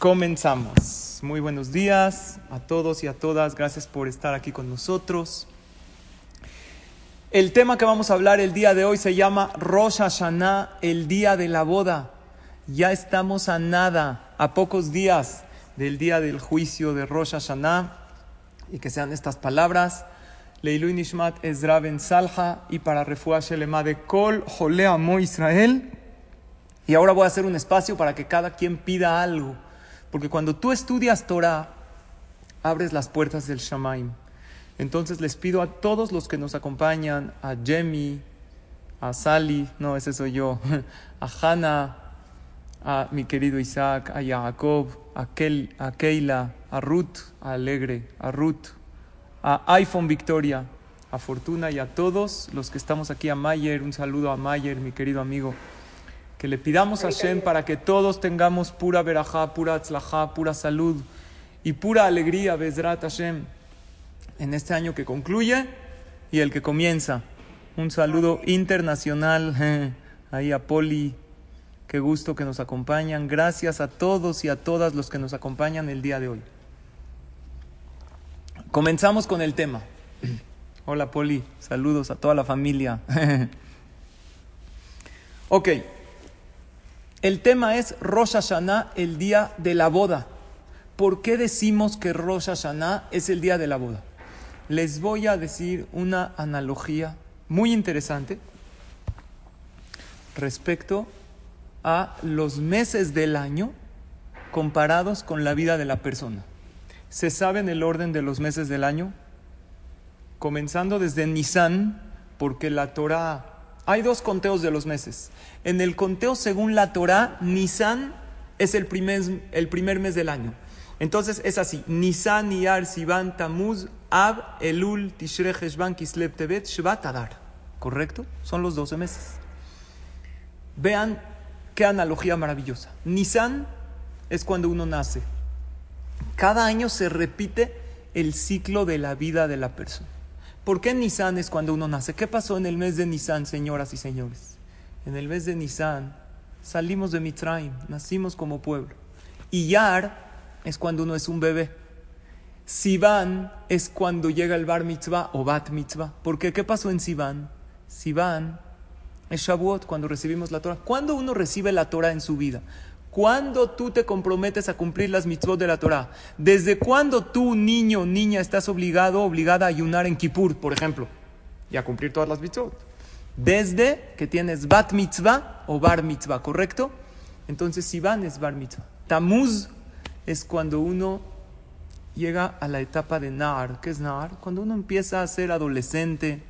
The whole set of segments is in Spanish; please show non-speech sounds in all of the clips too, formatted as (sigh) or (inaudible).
Comenzamos. Muy buenos días a todos y a todas. Gracias por estar aquí con nosotros. El tema que vamos a hablar el día de hoy se llama Rosh Hashanah, el día de la boda. Ya estamos a nada, a pocos días del día del juicio de Rosh Hashanah. Y que sean estas palabras. Leilu Nishmat Ezra Ben Salha y para Refuah Shelema de Kol Jole Amo Israel. Y ahora voy a hacer un espacio para que cada quien pida algo porque cuando tú estudias Torah, abres las puertas del Shamaim. Entonces les pido a todos los que nos acompañan, a Jemmy, a Sally, no, ese soy yo, (laughs) a Hannah, a mi querido Isaac, a Jacob, a, a Keila, a Ruth, a Alegre, a Ruth, a iPhone Victoria, a Fortuna y a todos los que estamos aquí, a Mayer, un saludo a Mayer, mi querido amigo que le pidamos a Hashem para que todos tengamos pura verajá, pura atzlajá, pura salud y pura alegría, Bezrat Hashem, en este año que concluye y el que comienza. Un saludo internacional (laughs) ahí a Poli, qué gusto que nos acompañan. Gracias a todos y a todas los que nos acompañan el día de hoy. Comenzamos con el tema. (clears throat) Hola Poli, saludos a toda la familia. (laughs) ok. El tema es Rosh Hashanah, el día de la boda. ¿Por qué decimos que Rosh Hashanah es el día de la boda? Les voy a decir una analogía muy interesante respecto a los meses del año comparados con la vida de la persona. ¿Se sabe en el orden de los meses del año? Comenzando desde Nisan, porque la Torah hay dos conteos de los meses. En el conteo según la Torah, Nisan es el primer, mes del año. Entonces es así: Nisan, Iyar, Sivan, Tamuz, Ab, Elul, Tishrei, Heshvan, Kislev, Tevet, Shvat, Adar. ¿Correcto? Son los 12 meses. Vean qué analogía maravillosa. Nisan es cuando uno nace. Cada año se repite el ciclo de la vida de la persona. ¿Por qué Nisan es cuando uno nace? ¿Qué pasó en el mes de Nisan, señoras y señores? En el mes de Nisan salimos de Mitraim, nacimos como pueblo. Y Yar es cuando uno es un bebé. Sivan es cuando llega el bar mitzvah o bat mitzvah. ¿Por qué? ¿Qué pasó en Sivan? Sivan es Shavuot, cuando recibimos la Torah. ¿Cuándo uno recibe la Torah en su vida? ¿Cuándo tú te comprometes a cumplir las mitzvot de la Torah? ¿Desde cuándo tú, niño o niña, estás obligado obligada a ayunar en Kippur, por ejemplo? Y a cumplir todas las mitzvot. Desde que tienes bat mitzvah o bar mitzvah, ¿correcto? Entonces, Sivan es bar mitzvah. Tamuz es cuando uno llega a la etapa de Nar. ¿Qué es Nar? Cuando uno empieza a ser adolescente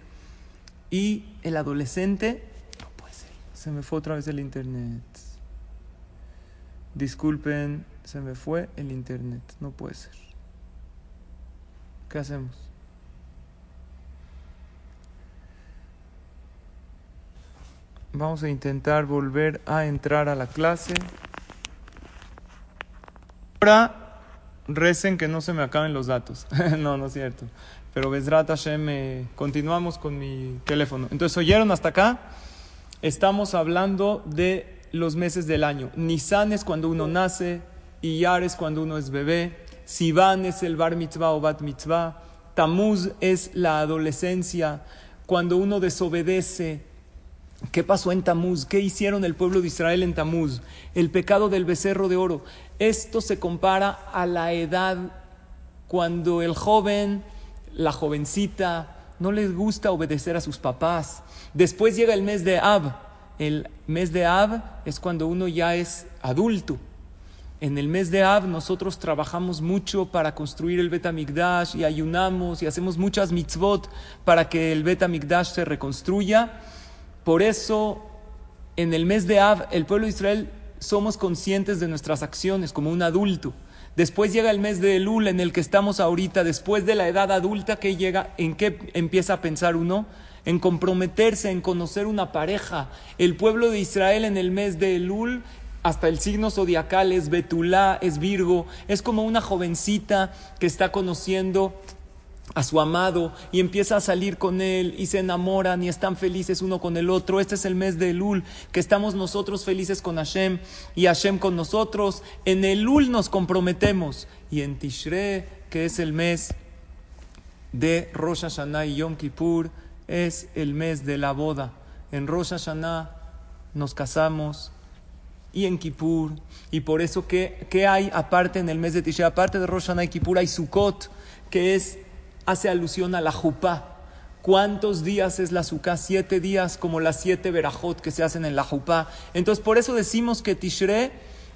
y el adolescente... No puede ser. Se me fue otra vez el internet. Disculpen, se me fue el internet, no puede ser. ¿Qué hacemos? Vamos a intentar volver a entrar a la clase. Ahora recen que no se me acaben los datos. (laughs) no, no es cierto. Pero Besrat Hashem, eh, continuamos con mi teléfono. Entonces, ¿oyeron hasta acá? Estamos hablando de los meses del año. Nisan es cuando uno nace, Iyar es cuando uno es bebé, Sivan es el bar mitzvah o bat mitzvah, Tamuz es la adolescencia, cuando uno desobedece. ¿Qué pasó en Tamuz? ¿Qué hicieron el pueblo de Israel en Tamuz? El pecado del becerro de oro. Esto se compara a la edad cuando el joven, la jovencita, no les gusta obedecer a sus papás. Después llega el mes de Ab, el mes de Ab es cuando uno ya es adulto. En el mes de Ab nosotros trabajamos mucho para construir el Bet y ayunamos y hacemos muchas mitzvot para que el Bet se reconstruya. Por eso, en el mes de Ab, el pueblo de Israel somos conscientes de nuestras acciones como un adulto. Después llega el mes de Elul en el que estamos ahorita, después de la edad adulta que llega, ¿en qué empieza a pensar uno? En comprometerse, en conocer una pareja. El pueblo de Israel en el mes de Elul, hasta el signo zodiacal es Betulá, es Virgo, es como una jovencita que está conociendo a su amado y empieza a salir con él y se enamoran y están felices uno con el otro. Este es el mes de Elul, que estamos nosotros felices con Hashem y Hashem con nosotros. En Elul nos comprometemos y en Tishre, que es el mes de Rosh Hashanah y Yom Kippur, es el mes de la boda. En Rosh Hashanah nos casamos y en Kippur. Y por eso, ¿qué, qué hay aparte en el mes de Tishre? Aparte de Rosh Hashanah y Kippur hay Sukkot, que es hace alusión a la jupá. ¿Cuántos días es la suká? Siete días, como las siete verajot que se hacen en la jupá. Entonces, por eso decimos que Tishre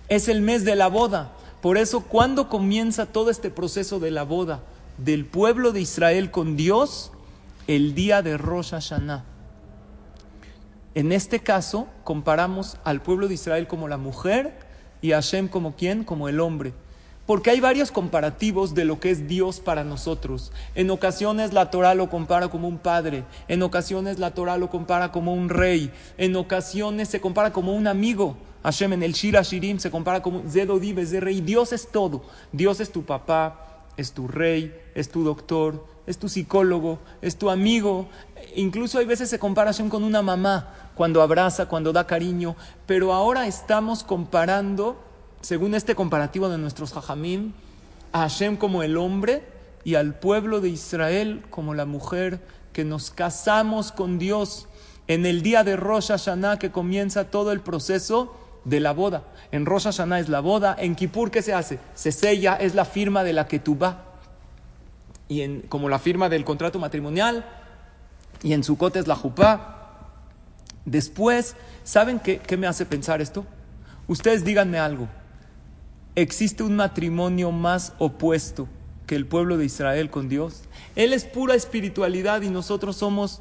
es el mes de la boda. Por eso, cuando comienza todo este proceso de la boda del pueblo de Israel con Dios? El día de Rosh Hashanah. En este caso, comparamos al pueblo de Israel como la mujer y a Hashem como quién? Como el hombre. Porque hay varios comparativos de lo que es Dios para nosotros. En ocasiones la Torah lo compara como un padre, en ocasiones la Torah lo compara como un rey, en ocasiones se compara como un amigo. Hashem en el Shira Shirim se compara como de rey. Dios es todo. Dios es tu papá, es tu rey, es tu doctor, es tu psicólogo, es tu amigo. Incluso hay veces se compara Hashem con una mamá, cuando abraza, cuando da cariño. Pero ahora estamos comparando según este comparativo de nuestros hajamim, a Hashem como el hombre y al pueblo de Israel como la mujer, que nos casamos con Dios en el día de Rosh Hashanah que comienza todo el proceso de la boda. En Rosh Hashanah es la boda, en Kippur ¿qué se hace? Se sella, es la firma de la que. Y en, como la firma del contrato matrimonial, y en Sukkot es la jupá. Después, ¿saben qué, qué me hace pensar esto? Ustedes díganme algo. ¿Existe un matrimonio más opuesto que el pueblo de Israel con Dios? Él es pura espiritualidad y nosotros somos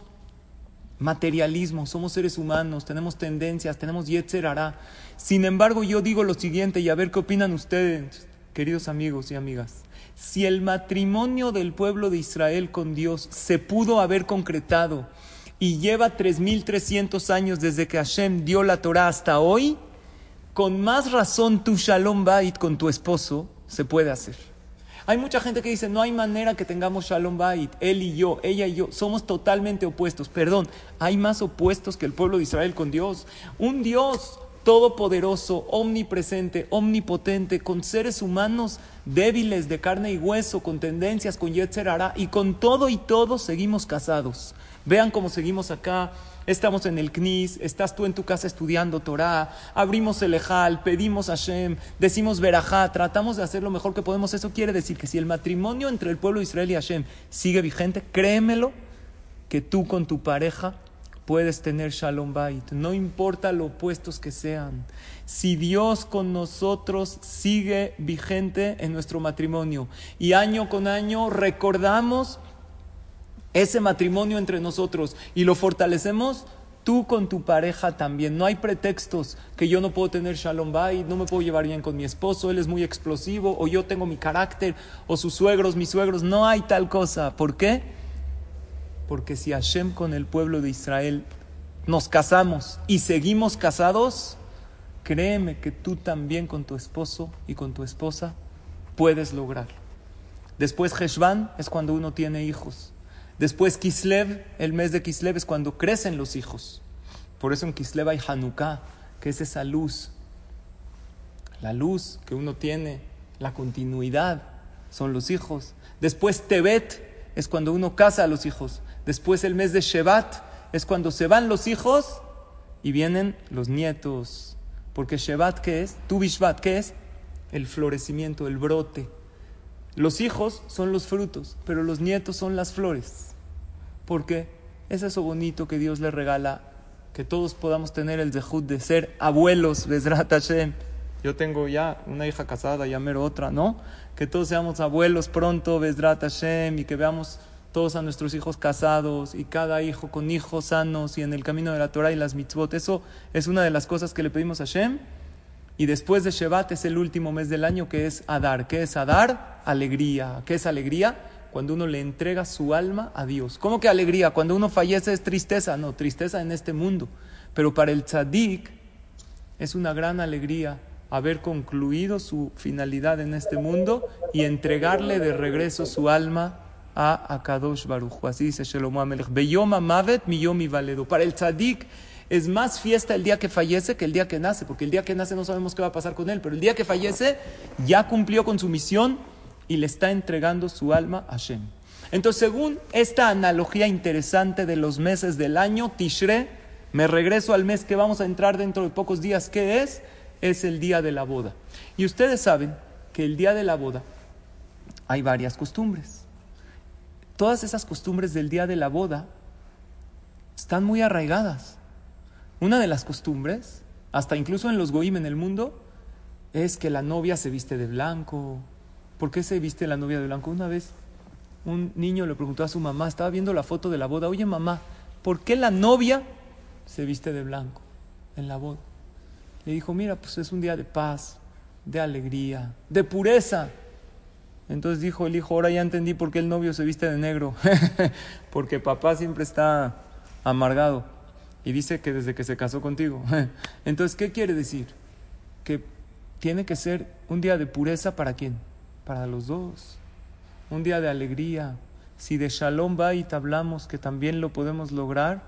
materialismo, somos seres humanos, tenemos tendencias, tenemos yetzer Sin embargo, yo digo lo siguiente y a ver qué opinan ustedes, queridos amigos y amigas. Si el matrimonio del pueblo de Israel con Dios se pudo haber concretado y lleva 3.300 años desde que Hashem dio la Torah hasta hoy, con más razón tu shalom bait con tu esposo se puede hacer. Hay mucha gente que dice, no hay manera que tengamos shalom bait, él y yo, ella y yo, somos totalmente opuestos. Perdón, hay más opuestos que el pueblo de Israel con Dios. Un Dios todopoderoso, omnipresente, omnipotente, con seres humanos débiles de carne y hueso, con tendencias, con yetzer y con todo y todo seguimos casados. Vean cómo seguimos acá Estamos en el CNIS, estás tú en tu casa estudiando Torah, abrimos el Ejal, pedimos a Hashem, decimos Berajá, tratamos de hacer lo mejor que podemos. Eso quiere decir que si el matrimonio entre el pueblo de Israel y Hashem sigue vigente, créemelo que tú con tu pareja puedes tener Shalom Bait, no importa lo opuestos que sean. Si Dios con nosotros sigue vigente en nuestro matrimonio y año con año recordamos ese matrimonio entre nosotros y lo fortalecemos, tú con tu pareja también. No hay pretextos que yo no puedo tener shalom bay, no me puedo llevar bien con mi esposo, él es muy explosivo, o yo tengo mi carácter, o sus suegros, mis suegros. No hay tal cosa. ¿Por qué? Porque si Hashem con el pueblo de Israel nos casamos y seguimos casados, créeme que tú también con tu esposo y con tu esposa puedes lograrlo. Después Heshvan es cuando uno tiene hijos. Después Kislev, el mes de Kislev es cuando crecen los hijos. Por eso en Kislev hay Hanukkah, que es esa luz. La luz que uno tiene, la continuidad, son los hijos. Después Tebet es cuando uno casa a los hijos. Después el mes de Shevat es cuando se van los hijos y vienen los nietos. Porque Shevat, ¿qué es? Tu Bishvat, ¿qué es? El florecimiento, el brote. Los hijos son los frutos, pero los nietos son las flores. ¿Por qué? Es eso bonito que Dios le regala, que todos podamos tener el dejud de ser abuelos, Bezrat Hashem. Yo tengo ya una hija casada, ya mero otra, ¿no? Que todos seamos abuelos pronto, Bezrat Hashem, y que veamos todos a nuestros hijos casados y cada hijo con hijos sanos y en el camino de la Torah y las mitzvot. Eso es una de las cosas que le pedimos a Hashem y después de Shevat es el último mes del año que es Adar. ¿Qué es Adar? Alegría. ¿Qué es alegría? Cuando uno le entrega su alma a Dios. ¿Cómo que alegría? Cuando uno fallece es tristeza. No, tristeza en este mundo. Pero para el tzadik es una gran alegría haber concluido su finalidad en este mundo y entregarle de regreso su alma a Akadosh Baruch. Así dice Shelomo Amelech. Beyom Mavet miyom valedo. Para el tzadik es más fiesta el día que fallece que el día que nace, porque el día que nace no sabemos qué va a pasar con él, pero el día que fallece ya cumplió con su misión y le está entregando su alma a Hashem. Entonces, según esta analogía interesante de los meses del año, Tishre, me regreso al mes que vamos a entrar dentro de pocos días, ¿qué es? Es el día de la boda. Y ustedes saben que el día de la boda hay varias costumbres. Todas esas costumbres del día de la boda están muy arraigadas. Una de las costumbres, hasta incluso en los goim en el mundo, es que la novia se viste de blanco. ¿Por qué se viste la novia de blanco? Una vez un niño le preguntó a su mamá, estaba viendo la foto de la boda, oye mamá, ¿por qué la novia se viste de blanco en la boda? Le dijo, mira, pues es un día de paz, de alegría, de pureza. Entonces dijo el hijo, ahora ya entendí por qué el novio se viste de negro, (laughs) porque papá siempre está amargado y dice que desde que se casó contigo. (laughs) Entonces, ¿qué quiere decir? Que tiene que ser un día de pureza para quién? Para los dos. Un día de alegría. Si de Shalom Bait hablamos que también lo podemos lograr,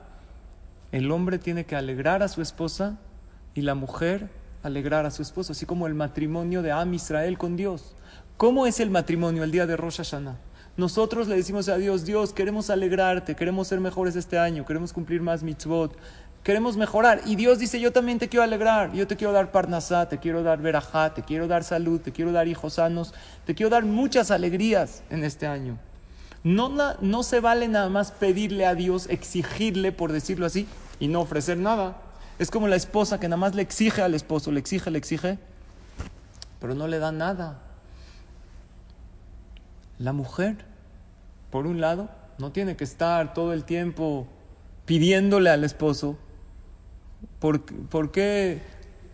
el hombre tiene que alegrar a su esposa y la mujer alegrar a su esposo, así como el matrimonio de Am Israel con Dios. ¿Cómo es el matrimonio el día de Rosh Hashanah? Nosotros le decimos a Dios, Dios, queremos alegrarte, queremos ser mejores este año, queremos cumplir más mitzvot, queremos mejorar. Y Dios dice, yo también te quiero alegrar, yo te quiero dar parnasá, te quiero dar verajá, te quiero dar salud, te quiero dar hijos sanos, te quiero dar muchas alegrías en este año. No, no se vale nada más pedirle a Dios, exigirle, por decirlo así, y no ofrecer nada. Es como la esposa que nada más le exige al esposo, le exige, le exige, pero no le da nada. La mujer, por un lado, no tiene que estar todo el tiempo pidiéndole al esposo. ¿Por, ¿por qué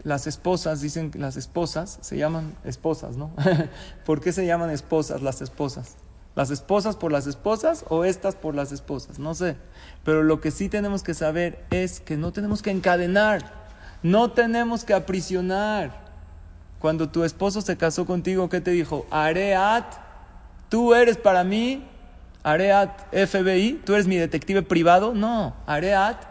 las esposas, dicen que las esposas se llaman esposas, ¿no? (laughs) ¿Por qué se llaman esposas las esposas? ¿Las esposas por las esposas o estas por las esposas? No sé. Pero lo que sí tenemos que saber es que no tenemos que encadenar, no tenemos que aprisionar. Cuando tu esposo se casó contigo, ¿qué te dijo? Areat tú eres para mí, Areat FBI, tú eres mi detective privado. No, Areat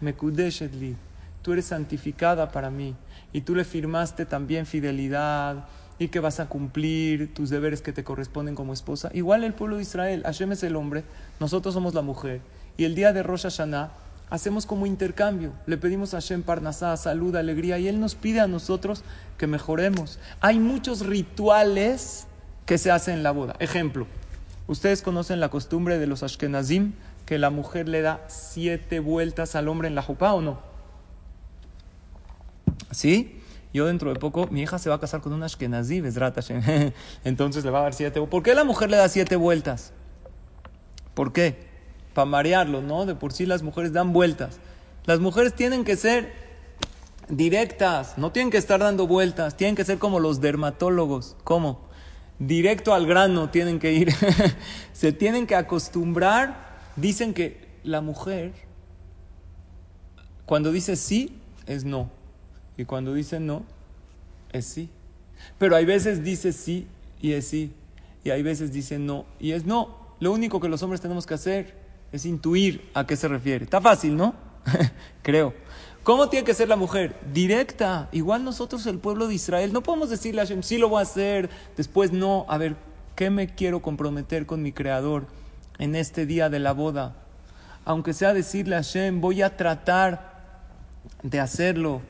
Mekudeshetli, tú eres santificada para mí. Y tú le firmaste también fidelidad y que vas a cumplir tus deberes que te corresponden como esposa. Igual el pueblo de Israel, Hashem es el hombre, nosotros somos la mujer. Y el día de Rosh Hashanah hacemos como intercambio. Le pedimos a Hashem Parnasá, salud, alegría, y Él nos pide a nosotros que mejoremos. Hay muchos rituales ¿Qué se hace en la boda. Ejemplo, ustedes conocen la costumbre de los Ashkenazim que la mujer le da siete vueltas al hombre en la jupá o no. ¿Sí? Yo dentro de poco, mi hija se va a casar con un Ashkenazí, (laughs) Entonces le va a dar siete. ¿Por qué la mujer le da siete vueltas? ¿Por qué? Para marearlo, ¿no? De por sí las mujeres dan vueltas. Las mujeres tienen que ser directas, no tienen que estar dando vueltas, tienen que ser como los dermatólogos. ¿Cómo? Directo al grano tienen que ir. (laughs) Se tienen que acostumbrar. Dicen que la mujer, cuando dice sí, es no. Y cuando dice no, es sí. Pero hay veces dice sí y es sí. Y hay veces dice no y es no. Lo único que los hombres tenemos que hacer es intuir a qué se refiere. Está fácil, ¿no? (laughs) Creo. ¿Cómo tiene que ser la mujer? Directa. Igual nosotros, el pueblo de Israel, no podemos decirle a Hashem, sí lo voy a hacer, después no. A ver, ¿qué me quiero comprometer con mi Creador en este día de la boda? Aunque sea decirle a Hashem, voy a tratar de hacerlo.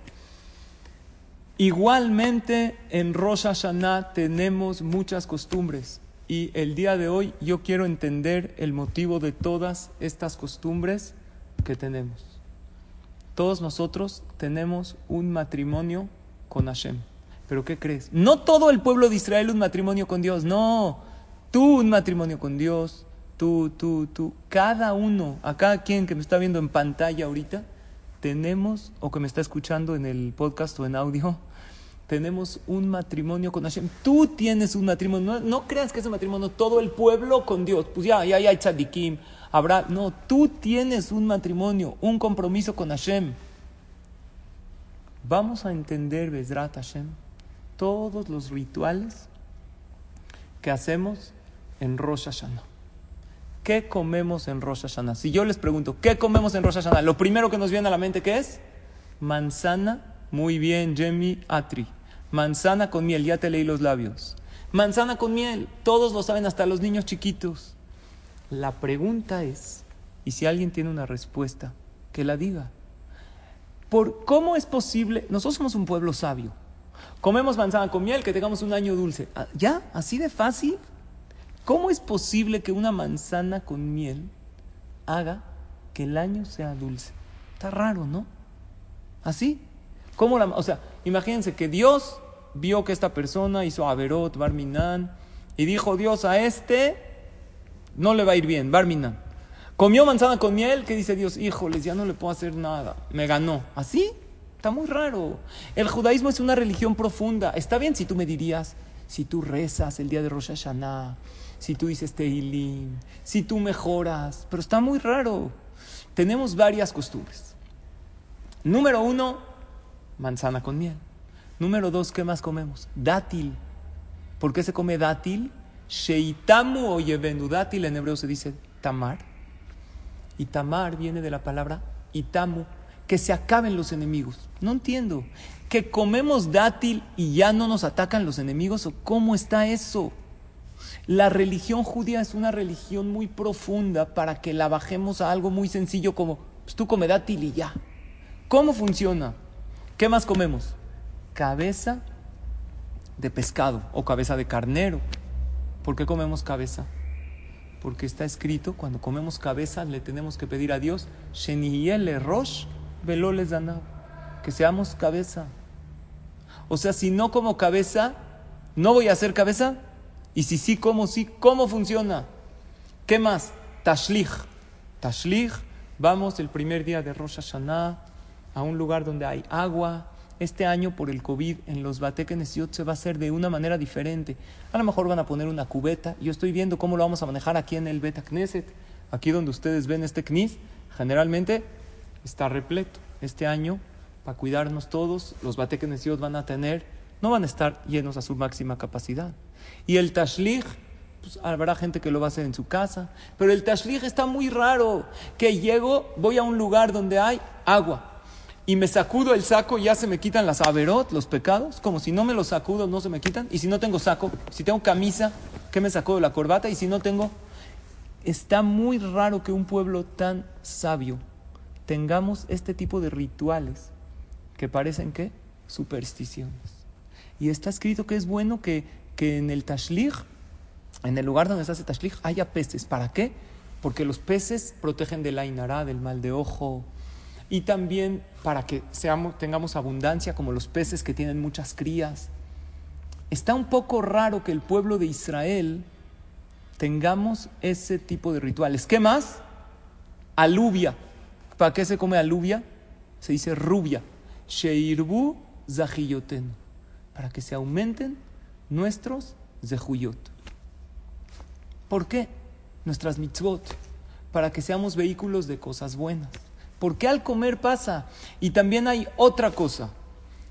Igualmente en Rosh Hashanah tenemos muchas costumbres y el día de hoy yo quiero entender el motivo de todas estas costumbres que tenemos. Todos nosotros tenemos un matrimonio con Hashem. ¿Pero qué crees? No todo el pueblo de Israel un matrimonio con Dios, no. Tú un matrimonio con Dios, tú, tú, tú. Cada uno, a cada quien que me está viendo en pantalla ahorita, tenemos, o que me está escuchando en el podcast o en audio, (laughs) tenemos un matrimonio con Hashem. Tú tienes un matrimonio. No, creas que es un matrimonio todo el pueblo con Dios. Pues ya, ya, ya hay tzadikim, habrá. No, tú tienes un matrimonio, un compromiso con Hashem. Vamos a entender, Besrat Hashem, todos los rituales que hacemos en Rosh Hashanah. ¿qué comemos en Rosh Hashanah? Si yo les pregunto, ¿qué comemos en Rosh Hashanah? Lo primero que nos viene a la mente, ¿qué es? Manzana, muy bien, Jemmy Atri. Manzana con miel, ya te leí los labios. Manzana con miel, todos lo saben, hasta los niños chiquitos. La pregunta es, y si alguien tiene una respuesta, que la diga. ¿Por cómo es posible? Nosotros somos un pueblo sabio. Comemos manzana con miel, que tengamos un año dulce. Ah, ¿Ya? ¿Así de fácil? ¿Cómo es posible que una manzana con miel haga que el año sea dulce? Está raro, ¿no? ¿Así? ¿Cómo la, o sea, imagínense que Dios vio que esta persona hizo Averot, Barminan, y dijo Dios a este no le va a ir bien, Barminan. Comió manzana con miel, que dice Dios, híjoles, ya no le puedo hacer nada, me ganó. ¿Así? Está muy raro. El judaísmo es una religión profunda. Está bien si tú me dirías, si tú rezas el día de Rosh Hashanah, si tú dices Tehilim, si tú mejoras, pero está muy raro. Tenemos varias costumbres. Número uno, manzana con miel. Número dos, ¿qué más comemos? Dátil. ¿Por qué se come dátil? Sheitamu o dátil en hebreo se dice tamar. Y tamar viene de la palabra itamu, que se acaben los enemigos. No entiendo. ¿Que comemos dátil y ya no nos atacan los enemigos? ¿O cómo está eso? La religión judía es una religión muy profunda para que la bajemos a algo muy sencillo como, pues tú come dátil y ya. ¿Cómo funciona? ¿Qué más comemos? Cabeza de pescado o cabeza de carnero. ¿Por qué comemos cabeza? Porque está escrito, cuando comemos cabeza le tenemos que pedir a Dios, que seamos cabeza. O sea, si no como cabeza, no voy a hacer cabeza. Y si sí como, sí, ¿cómo funciona? ¿Qué más? Tashlich. Tashlich, vamos el primer día de Rosh Hashanah a un lugar donde hay agua, este año por el COVID en los Batekenesiot se va a hacer de una manera diferente. A lo mejor van a poner una cubeta. Yo estoy viendo cómo lo vamos a manejar aquí en el Beta Knesset. Aquí donde ustedes ven este Knis, generalmente está repleto. Este año, para cuidarnos todos, los Batekenesiot van a tener, no van a estar llenos a su máxima capacidad. Y el Tashlich, pues habrá gente que lo va a hacer en su casa. Pero el Tashlich está muy raro. Que llego, voy a un lugar donde hay agua y me sacudo el saco, ya se me quitan las averot, los pecados, como si no me los sacudo, no se me quitan. Y si no tengo saco, si tengo camisa, ¿qué me sacó de la corbata? Y si no tengo, está muy raro que un pueblo tan sabio tengamos este tipo de rituales que parecen que supersticiones. Y está escrito que es bueno que, que en el tashlich, en el lugar donde se hace tashlich, haya peces. ¿Para qué? Porque los peces protegen de la inará, del mal de ojo, y también para que seamos, tengamos abundancia como los peces que tienen muchas crías. Está un poco raro que el pueblo de Israel tengamos ese tipo de rituales. ¿Qué más? Aluvia. ¿Para qué se come aluvia? Se dice rubia. Sheirbu zahiyoten. Para que se aumenten nuestros zehuyot. ¿Por qué? Nuestras mitzvot. Para que seamos vehículos de cosas buenas. ¿Por qué al comer pasa? Y también hay otra cosa.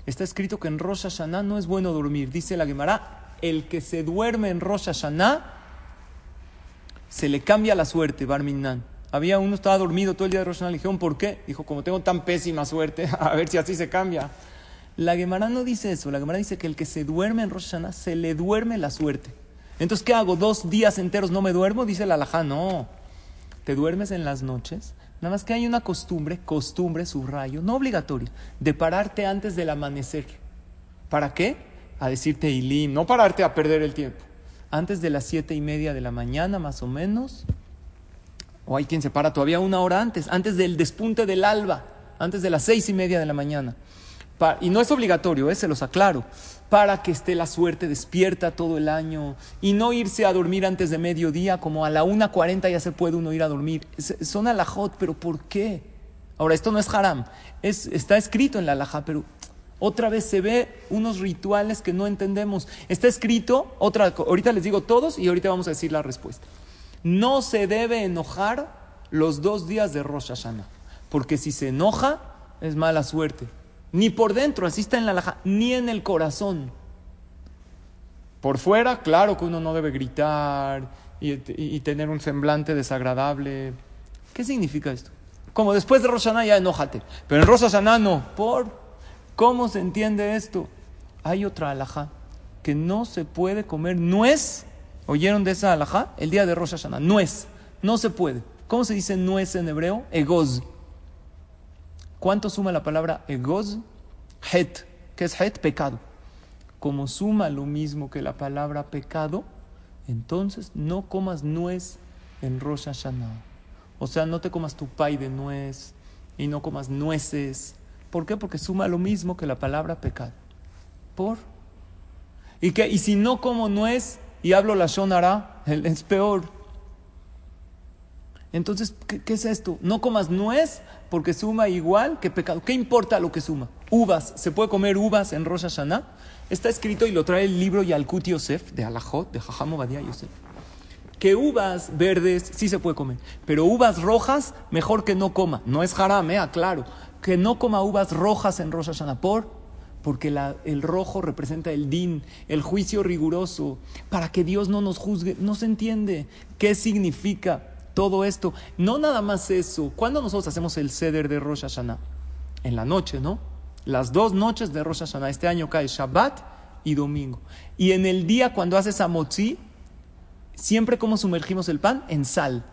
Está escrito que en Rosh Hashanah no es bueno dormir. Dice la Gemara, el que se duerme en Rosh Hashanah se le cambia la suerte, Barminan. Había uno estaba dormido todo el día de Rosh Hashanah. Le dijeron, ¿por qué? Dijo, como tengo tan pésima suerte, (laughs) a ver si así se cambia. La Gemara no dice eso. La Gemara dice que el que se duerme en Rosh Hashanah se le duerme la suerte. Entonces, ¿qué hago? ¿Dos días enteros no me duermo? Dice la Alajá, no. Te duermes en las noches Nada más que hay una costumbre, costumbre, subrayo, no obligatorio, de pararte antes del amanecer. ¿Para qué? A decirte Ilim, no pararte a perder el tiempo. Antes de las siete y media de la mañana, más o menos, o hay quien se para todavía una hora antes, antes del despunte del alba, antes de las seis y media de la mañana. y no es obligatorio, ¿eh? se los aclaro para que esté la suerte despierta todo el año y no irse a dormir antes de mediodía, como a la 1.40 ya se puede uno ir a dormir. Son alajot, pero ¿por qué? Ahora, esto no es haram, es, está escrito en la alajá, pero otra vez se ve unos rituales que no entendemos. Está escrito, otra, ahorita les digo todos y ahorita vamos a decir la respuesta. No se debe enojar los dos días de Rosh Hashanah, porque si se enoja es mala suerte. Ni por dentro, así está en la laja, ni en el corazón. Por fuera, claro que uno no debe gritar, y, tener un semblante desagradable. ¿Qué significa esto? Como después de Rosh ya enójate, pero en Rosh no. ¿Por? ¿Cómo se entiende esto? Hay otra alhaja que no se puede comer nuez. ¿Oyeron de esa alhaja? El día de Rosh Hashanah. Nuez. No se puede. ¿Cómo se dice nuez en hebreo? Egoz. ¿Cuánto suma la palabra egoz? Het. ¿Qué es het? Pecado. Como suma lo mismo que la palabra pecado, entonces no comas nuez en Rosh Hashanah. O sea, no te comas tu pay de nuez y no comas nueces. ¿Por qué? Porque suma lo mismo que la palabra pecado. ¿Por? ¿Y, qué? y si no como nuez y hablo la shonara, (laughs) es peor. Entonces, ¿qué, es esto? No comas nuez porque suma igual que pecado. ¿Qué importa lo que suma? Uvas. ¿Se puede comer uvas en Rosh Hashanah? Está escrito y lo trae el libro Yalkut Yosef de Alajot, de Jajam Yosef. Que uvas verdes sí se puede comer, pero uvas rojas mejor que no coma. No es haram, eh, aclaro. Que no coma uvas rojas en Rosh Hashanah. ¿Por? Porque el rojo representa el din, el juicio riguroso, para que Dios no nos juzgue. No se entiende qué significa todo esto. No nada más eso. ¿Cuándo nosotros hacemos el ceder de Rosh Hashanah? En la noche, ¿no? Las dos noches de Rosh Hashanah. Este año cae Shabbat y domingo. Y en el día cuando haces amotzi, siempre como sumergimos el pan en sal.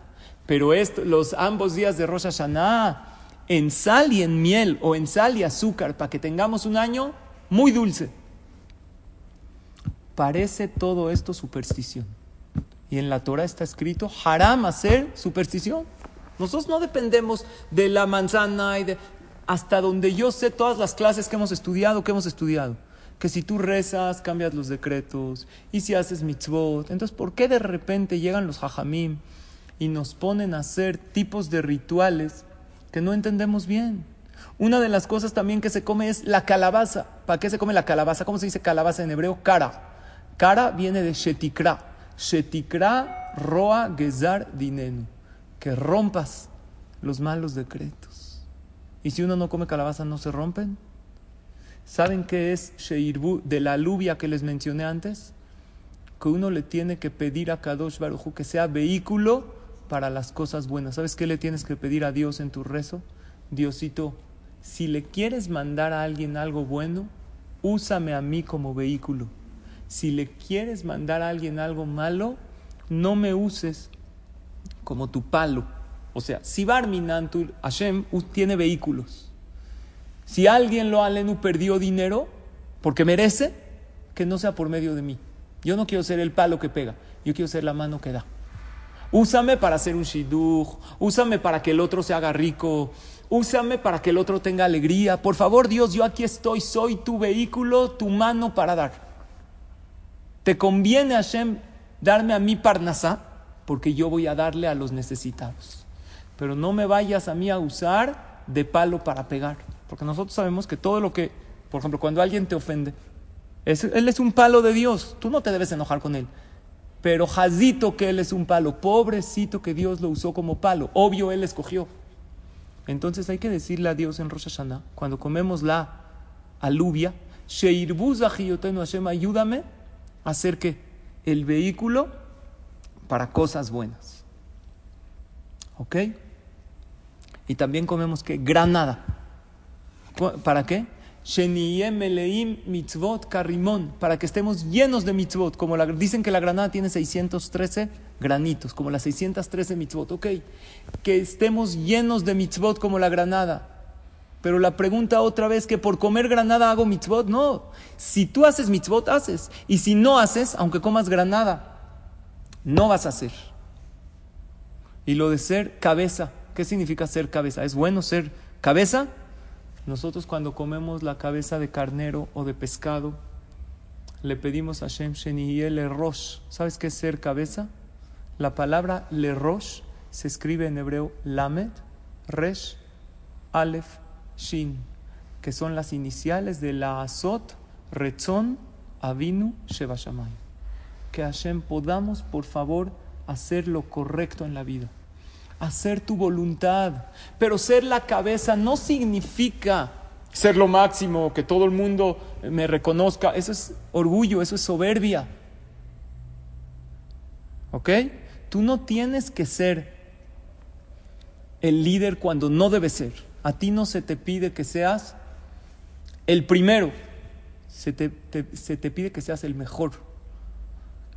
Pero los ambos días de Rosh Hashanah, en sal y en miel, o en sal y azúcar, para que tengamos un año muy dulce. Parece todo esto superstición. Y en la Torah está escrito, haram hacer superstición. Nosotros no dependemos de la manzana y de... Hasta donde yo sé todas las clases que hemos estudiado, que hemos estudiado. Que si tú rezas, cambias los decretos. Y si haces mitzvot. Entonces, ¿por qué de repente llegan los hajamim y nos ponen a hacer tipos de rituales que no entendemos bien? Una de las cosas también que se come es la calabaza. ¿Para qué se come la calabaza? ¿Cómo se dice calabaza en hebreo? Cara. Cara viene de shetikra. Shetikra roa gezar dinenu. Que rompas los malos decretos. Y si uno no come calabaza, ¿no se rompen? ¿Saben qué es Sheirbu de la alubia que les mencioné antes? Que uno le tiene que pedir a Kadosh Baruchu que sea vehículo para las cosas buenas. ¿Sabes qué le tienes que pedir a Dios en tu rezo? Diosito, si le quieres mandar a alguien algo bueno, úsame a mí como vehículo si le quieres mandar a alguien algo malo, no me uses como tu palo. O sea, si Barminantur Hashem tiene vehículos. Si alguien lo alenu perdió dinero porque merece, que no sea por medio de mí. Yo no quiero ser el palo que pega, yo quiero ser la mano que da. Úsame para hacer un shidduch, úsame para que el otro se haga rico, úsame para que el otro tenga alegría. Por favor, Dios, yo aquí estoy, soy tu vehículo, tu mano para dar. Te conviene, Hashem, darme a mí Parnasá, porque yo voy a darle a los necesitados. Pero no me vayas a mí a usar de palo para pegar. Porque nosotros sabemos que todo lo que, por ejemplo, cuando alguien te ofende, él es un palo de Dios. Tú no te debes enojar con él. Pero jazito que él es un palo, pobrecito que Dios lo usó como palo. Obvio, él escogió. Entonces hay que decirle a Dios en Rosh Hashanah, cuando comemos la alubia, Hashem, ayúdame hacer que el vehículo para cosas buenas. ¿Ok? Y también comemos que granada. ¿Para qué? mitzvot karimon, para que estemos llenos de mitzvot. Como dicen que la granada tiene 613 granitos, como las 613 mitzvot. Ok, que estemos llenos de mitzvot como la granada. Pero la pregunta otra vez que por comer granada hago mitzvot, no. Si tú haces mitzvot, haces. Y si no haces, aunque comas granada, no vas a hacer. Y lo de ser cabeza, ¿qué significa ser cabeza? ¿Es bueno ser cabeza? Nosotros cuando comemos la cabeza de carnero o de pescado, le pedimos a Shem Sheniye le rosh. ¿Sabes qué es ser cabeza? La palabra le rosh se escribe en hebreo lamed, resh, alef, Shin, que son las iniciales de la Azot, Retzon, Avinu, Sheba Que Hashem podamos, por favor, hacer lo correcto en la vida. Hacer tu voluntad. Pero ser la cabeza no significa ser lo máximo, que todo el mundo me reconozca. Eso es orgullo, eso es soberbia. ¿Ok? tú no tienes que ser el líder cuando no debe ser. A ti no se te pide que seas el primero, se te, se te pide que seas el mejor.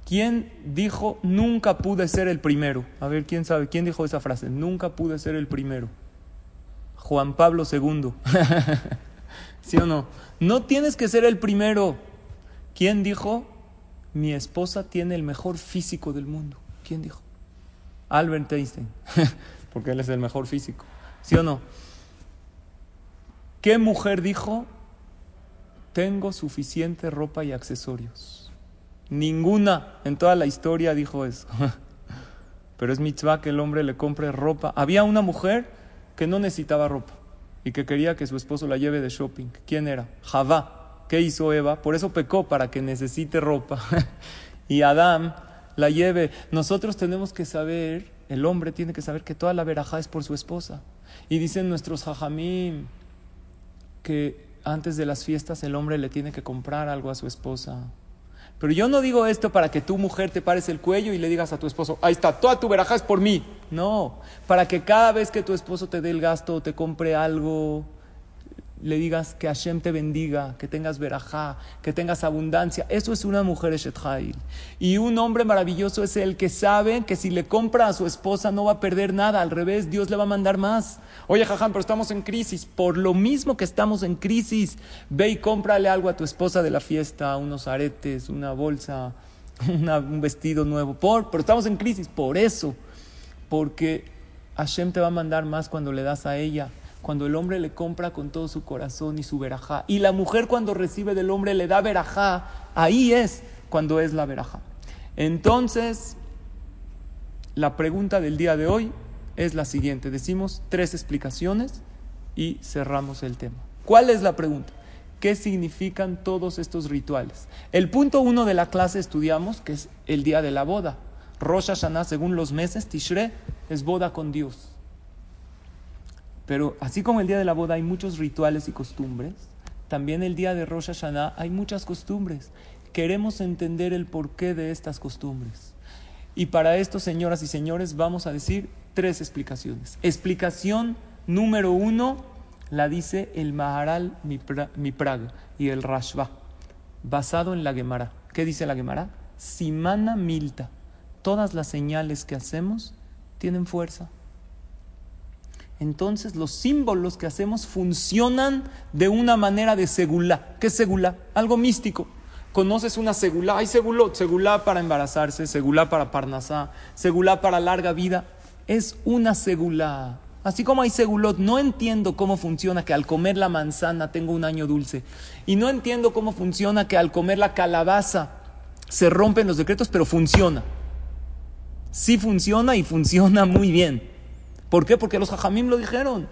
¿Quién dijo nunca pude ser el primero? A ver, ¿quién sabe? ¿Quién dijo esa frase? Nunca pude ser el primero. Juan Pablo II. (laughs) ¿Sí o no? No tienes que ser el primero. ¿Quién dijo? Mi esposa tiene el mejor físico del mundo. ¿Quién dijo? Albert Einstein. (laughs) Porque él es el mejor físico. ¿Sí o no? ¿Qué mujer dijo? Tengo suficiente ropa y accesorios. Ninguna en toda la historia dijo eso. (laughs) Pero es mitzvah que el hombre le compre ropa. Había una mujer que no necesitaba ropa y que quería que su esposo la lleve de shopping. ¿Quién era? Javá. ¿Qué hizo Eva? Por eso pecó, para que necesite ropa. (laughs) y Adán la lleve. Nosotros tenemos que saber, el hombre tiene que saber que toda la verajá es por su esposa. Y dicen nuestros jajamim antes de las fiestas el hombre le tiene que comprar algo a su esposa. Pero yo no digo esto para que tu mujer te pares el cuello y le digas a tu esposo, ahí está, toda tu verajá es por mí. No, para que cada vez que tu esposo te dé el gasto te compre algo, le digas que Hashem te bendiga, que tengas verajá, que tengas abundancia. Eso es una mujer Eshethail. Y un hombre maravilloso es el que sabe que si le compra a su esposa no va a perder nada. Al revés, Dios le va a mandar más. Oye, Jajam, pero estamos en crisis. Por lo mismo que estamos en crisis, ve y cómprale algo a tu esposa de la fiesta, unos aretes, una bolsa, (laughs) un vestido nuevo. Por, pero estamos en crisis. Por eso. Porque Hashem te va a mandar más cuando le das a ella cuando el hombre le compra con todo su corazón y su verajá. Y la mujer cuando recibe del hombre le da verajá, ahí es cuando es la verajá. Entonces, la pregunta del día de hoy es la siguiente. Decimos tres explicaciones y cerramos el tema. ¿Cuál es la pregunta? ¿Qué significan todos estos rituales? El punto uno de la clase estudiamos que es el día de la boda. Rosh Hashanah, según los meses, Tishre es boda con Dios. Pero así como el día de la boda hay muchos rituales y costumbres, también el día de Rosh Hashanah hay muchas costumbres. Queremos entender el porqué de estas costumbres. Y para esto, señoras y señores, vamos a decir tres explicaciones. Explicación número uno la dice el Maharal Miprag y el Rashba, basado en la Gemara. ¿Qué dice la Gemara? Simana Milta. Todas las señales que hacemos tienen fuerza entonces los símbolos que hacemos funcionan de una manera de segulá. ¿Qué es segulá? Algo místico. Conoces una segulá, hay segulot, segulá para embarazarse, segulá para parnasá, segulá para larga vida. Es una segulá. Así como hay segulot, no entiendo cómo funciona que al comer la manzana tengo un año dulce. Y no entiendo cómo funciona que al comer la calabaza se rompen los decretos, pero funciona. Sí funciona y funciona muy bien. ¿Por qué? Porque los jajamim lo dijeron.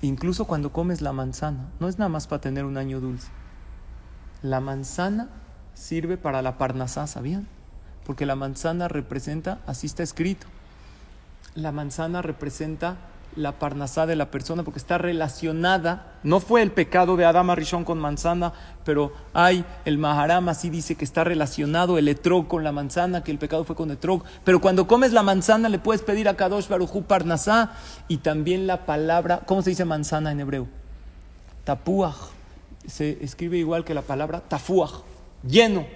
Incluso cuando comes la manzana, no es nada más para tener un año dulce. La manzana sirve para la parnasá, ¿sabían? Porque la manzana representa, así está escrito, la manzana representa la parnasá de la persona porque está relacionada, no fue el pecado de Adama Rishon con manzana, pero hay el Maharam así dice que está relacionado el etrog con la manzana, que el pecado fue con etrog, pero cuando comes la manzana le puedes pedir a Kadosh Baruchu parnasá y también la palabra, ¿cómo se dice manzana en hebreo? Tapuach, se escribe igual que la palabra tafuach, lleno,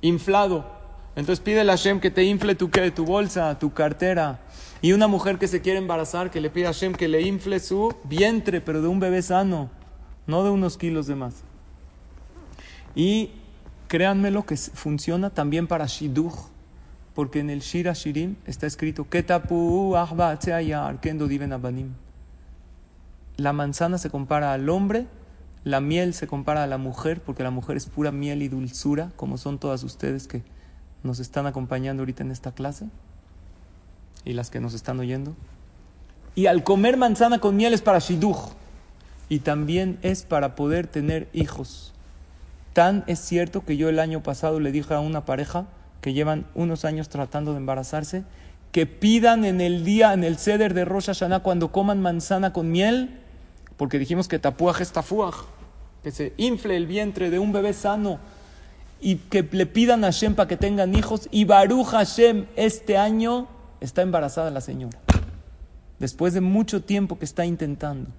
inflado. Entonces pide a Hashem que te infle tu, tu bolsa, tu cartera, y una mujer que se quiere embarazar, que le pide a Hashem que le infle su vientre, pero de un bebé sano, no de unos kilos de más. Y créanme lo que funciona también para Shiduch, porque en el Shira Shirim está escrito, la manzana se compara al hombre, la miel se compara a la mujer, porque la mujer es pura miel y dulzura, como son todas ustedes que nos están acompañando ahorita en esta clase y las que nos están oyendo. Y al comer manzana con miel es para shiduch y también es para poder tener hijos. Tan es cierto que yo el año pasado le dije a una pareja que llevan unos años tratando de embarazarse que pidan en el día, en el ceder de Rosh Hashanah, cuando coman manzana con miel, porque dijimos que tapuaj es tafuaj, que se infle el vientre de un bebé sano y que le pidan a Hashem para que tengan hijos. Y Baruch Hashem este año está embarazada la señora. Después de mucho tiempo que está intentando.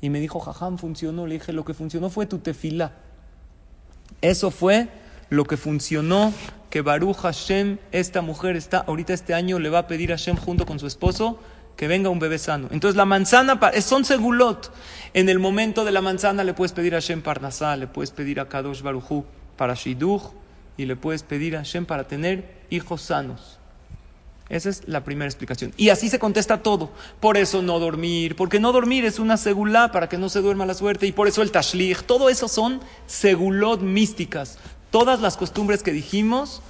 Y me dijo, jajam, funcionó. Le dije, lo que funcionó fue tu tefila. Eso fue lo que funcionó, que Baruch Hashem, esta mujer está, ahorita este año le va a pedir a Hashem junto con su esposo que venga un bebé sano. Entonces la manzana, son segulot. En el momento de la manzana le puedes pedir a Hashem Parnasá, le puedes pedir a Kadosh Baruchu para Shiduch y le puedes pedir a Hashem para tener hijos sanos. Esa es la primera explicación. Y así se contesta todo. Por eso no dormir, porque no dormir es una segulá para que no se duerma la suerte. Y por eso el tashlich, todo eso son segulot místicas. Todas las costumbres que dijimos,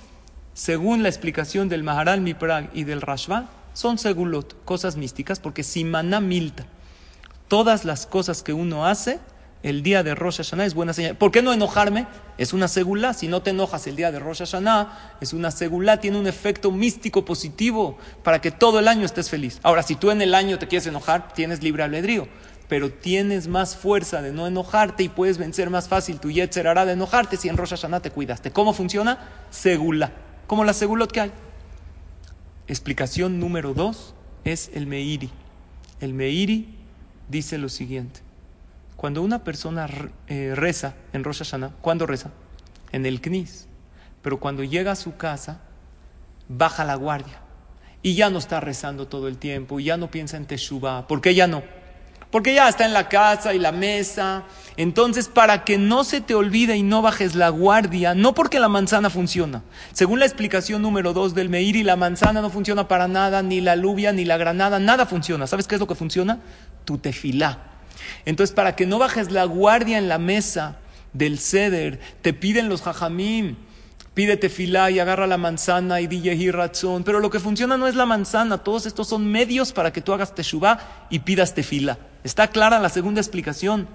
según la explicación del Maharal Miprag y del Rashba, son segulot, cosas místicas, porque simana milta. Todas las cosas que uno hace el día de Rosh Hashanah es buena señal. ¿Por qué no enojarme? Es una segula. Si no te enojas el día de Rosh Hashanah, es una segula. Tiene un efecto místico positivo para que todo el año estés feliz. Ahora, si tú en el año te quieres enojar, tienes libre albedrío. Pero tienes más fuerza de no enojarte y puedes vencer más fácil tu yetzer hará de enojarte si en Rosh Hashanah te cuidaste. ¿Cómo funciona? Segula. Como la segulot que hay. Explicación número dos es el Meiri. El Meiri dice lo siguiente cuando una persona eh, reza en Rosh Hashanah, ¿cuándo reza? En el Knis. Pero cuando llega a su casa, baja la guardia. Y ya no está rezando todo el tiempo, y ya no piensa en Teshuvah. ¿Por qué ya no? Porque ya está en la casa y la mesa. Entonces, para que no se te olvide y no bajes la guardia, no porque la manzana funciona. Según la explicación número dos del Meiri, la manzana no funciona para nada, ni la lluvia, ni la granada, nada funciona. ¿Sabes qué es lo que funciona? Tu tefilá. Entonces, para que no bajes la guardia en la mesa del ceder, te piden los jajamim, pídete filá y agarra la manzana y di razón. Pero lo que funciona no es la manzana, todos estos son medios para que tú hagas teshuvá y pidas tefila. ¿Está clara la segunda explicación?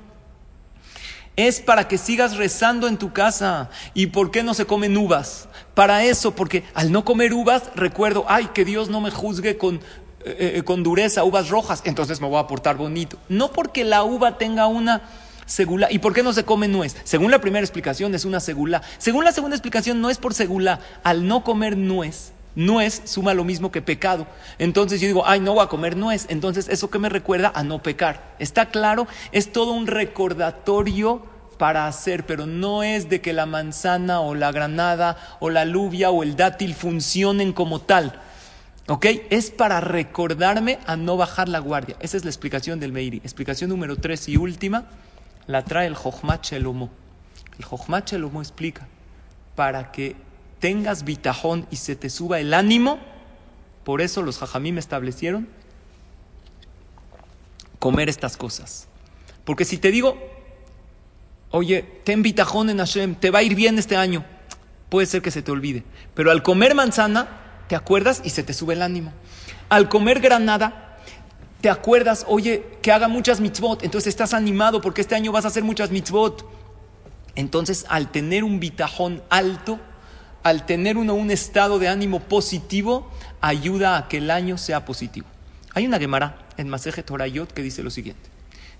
Es para que sigas rezando en tu casa. ¿Y por qué no se comen uvas? Para eso, porque al no comer uvas, recuerdo, ay, que Dios no me juzgue con, eh, eh, con dureza, uvas rojas, entonces me voy a portar bonito. No porque la uva tenga una segula. ¿Y por qué no se come nuez? Según la primera explicación es una segula. Según la segunda explicación no es por segula. Al no comer nuez, nuez suma lo mismo que pecado. Entonces yo digo, ay, no voy a comer nuez. Entonces eso que me recuerda a no pecar. ¿Está claro? Es todo un recordatorio para hacer, pero no es de que la manzana o la granada o la lluvia o el dátil funcionen como tal. ¿Ok? Es para recordarme a no bajar la guardia. Esa es la explicación del Meiri. Explicación número tres y última la trae el Jochmat Shelomo. El Jochmat Shelomo explica para que tengas bitajón y se te suba el ánimo. Por eso los Jajamim establecieron comer estas cosas. Porque si te digo, oye, ten bitajón en Hashem, te va a ir bien este año, puede ser que se te olvide. Pero al comer manzana, te acuerdas y se te sube el ánimo. Al comer granada, te acuerdas, oye, que haga muchas mitzvot, entonces estás animado porque este año vas a hacer muchas mitzvot. Entonces, al tener un bitajón alto, al tener uno un estado de ánimo positivo, ayuda a que el año sea positivo. Hay una Gemara en Maseje Torayot que dice lo siguiente.